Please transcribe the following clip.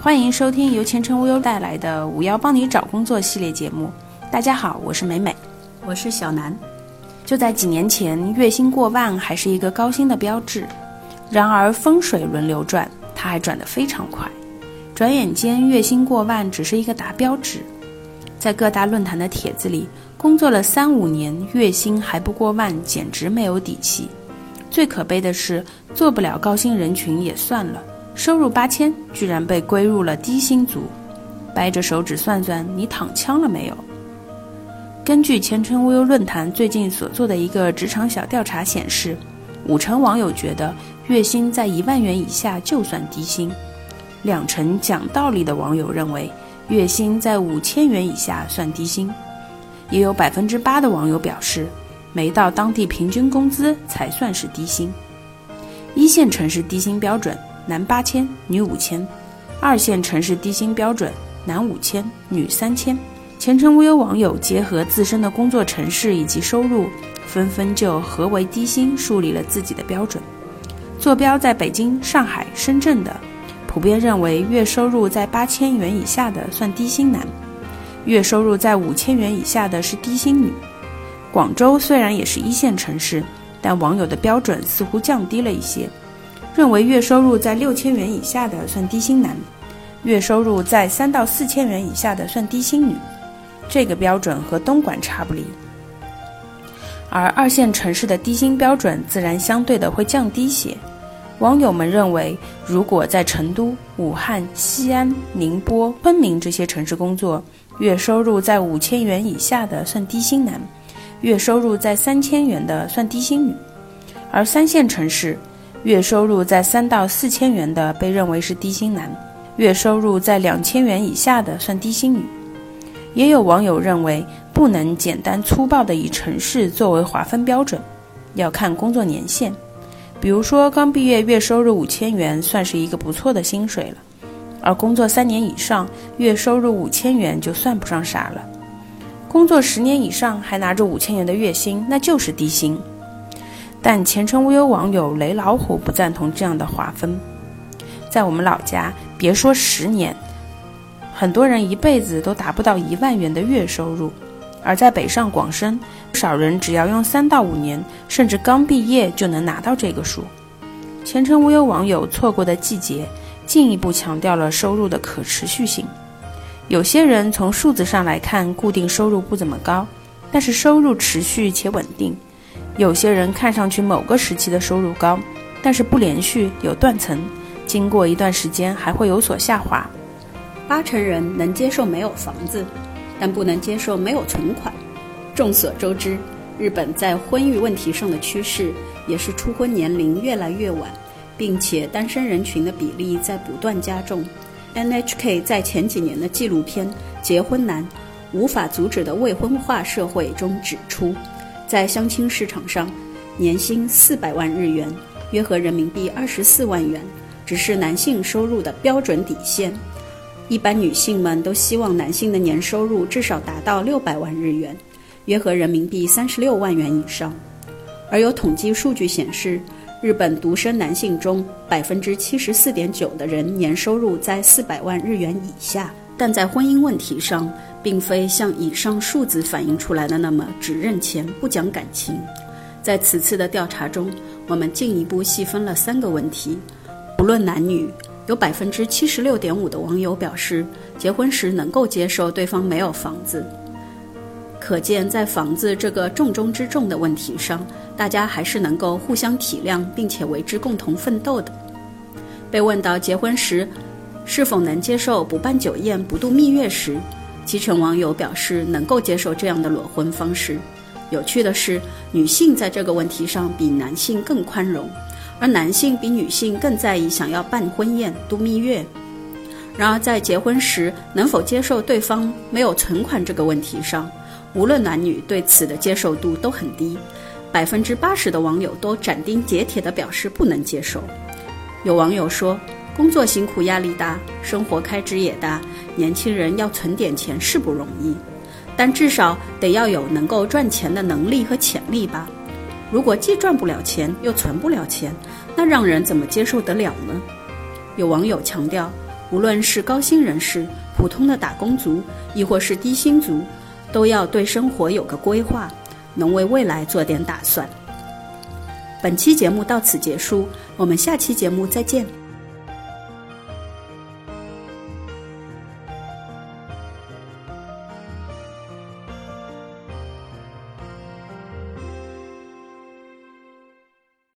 欢迎收听由前程无忧带来的“五幺帮你找工作”系列节目。大家好，我是美美，我是小南。就在几年前，月薪过万还是一个高薪的标志。然而风水轮流转，它还转得非常快。转眼间，月薪过万只是一个达标值。在各大论坛的帖子里，工作了三五年，月薪还不过万，简直没有底气。最可悲的是，做不了高薪人群也算了，收入八千居然被归入了低薪族。掰着手指算算，你躺枪了没有？根据前程无忧论坛最近所做的一个职场小调查显示，五成网友觉得月薪在一万元以下就算低薪，两成讲道理的网友认为。月薪在五千元以下算低薪，也有百分之八的网友表示，没到当地平均工资才算是低薪。一线城市低薪标准男八千，女五千；二线城市低薪标准男五千，女三千。前程无忧网友结合自身的工作城市以及收入，纷纷就何为低薪树立了自己的标准。坐标在北京、上海、深圳的。普遍认为，月收入在八千元以下的算低薪男，月收入在五千元以下的是低薪女。广州虽然也是一线城市，但网友的标准似乎降低了一些，认为月收入在六千元以下的算低薪男，月收入在三到四千元以下的算低薪女。这个标准和东莞差不离。而二线城市的低薪标准自然相对的会降低些。网友们认为，如果在成都、武汉、西安、宁波、昆明这些城市工作，月收入在五千元以下的算低薪男，月收入在三千元的算低薪女；而三线城市，月收入在三到四千元的被认为是低薪男，月收入在两千元以下的算低薪女。也有网友认为，不能简单粗暴地以城市作为划分标准，要看工作年限。比如说，刚毕业月收入五千元算是一个不错的薪水了，而工作三年以上，月收入五千元就算不上啥了。工作十年以上还拿着五千元的月薪，那就是低薪。但前程无忧网友雷老虎不赞同这样的划分。在我们老家，别说十年，很多人一辈子都达不到一万元的月收入。而在北上广深，不少人只要用三到五年，甚至刚毕业就能拿到这个数。前程无忧网友错过的季节，进一步强调了收入的可持续性。有些人从数字上来看，固定收入不怎么高，但是收入持续且稳定；有些人看上去某个时期的收入高，但是不连续，有断层，经过一段时间还会有所下滑。八成人能接受没有房子。但不能接受没有存款。众所周知，日本在婚育问题上的趋势也是初婚年龄越来越晚，并且单身人群的比例在不断加重。NHK 在前几年的纪录片《结婚难：无法阻止的未婚化社会》中指出，在相亲市场上，年薪四百万日元（约合人民币二十四万元）只是男性收入的标准底线。一般女性们都希望男性的年收入至少达到六百万日元，约合人民币三十六万元以上。而有统计数据显示，日本独生男性中百分之七十四点九的人年收入在四百万日元以下。但在婚姻问题上，并非像以上数字反映出来的那么只认钱不讲感情。在此次的调查中，我们进一步细分了三个问题，不论男女。有百分之七十六点五的网友表示，结婚时能够接受对方没有房子。可见，在房子这个重中之重的问题上，大家还是能够互相体谅，并且为之共同奋斗的。被问到结婚时是否能接受不办酒宴、不度蜜月时，七成网友表示能够接受这样的裸婚方式。有趣的是，女性在这个问题上比男性更宽容。而男性比女性更在意想要办婚宴、度蜜月。然而，在结婚时能否接受对方没有存款这个问题上，无论男女对此的接受度都很低，百分之八十的网友都斩钉截铁地表示不能接受。有网友说：“工作辛苦、压力大，生活开支也大，年轻人要存点钱是不容易，但至少得要有能够赚钱的能力和潜力吧。”如果既赚不了钱，又存不了钱，那让人怎么接受得了呢？有网友强调，无论是高薪人士、普通的打工族，亦或是低薪族，都要对生活有个规划，能为未来做点打算。本期节目到此结束，我们下期节目再见。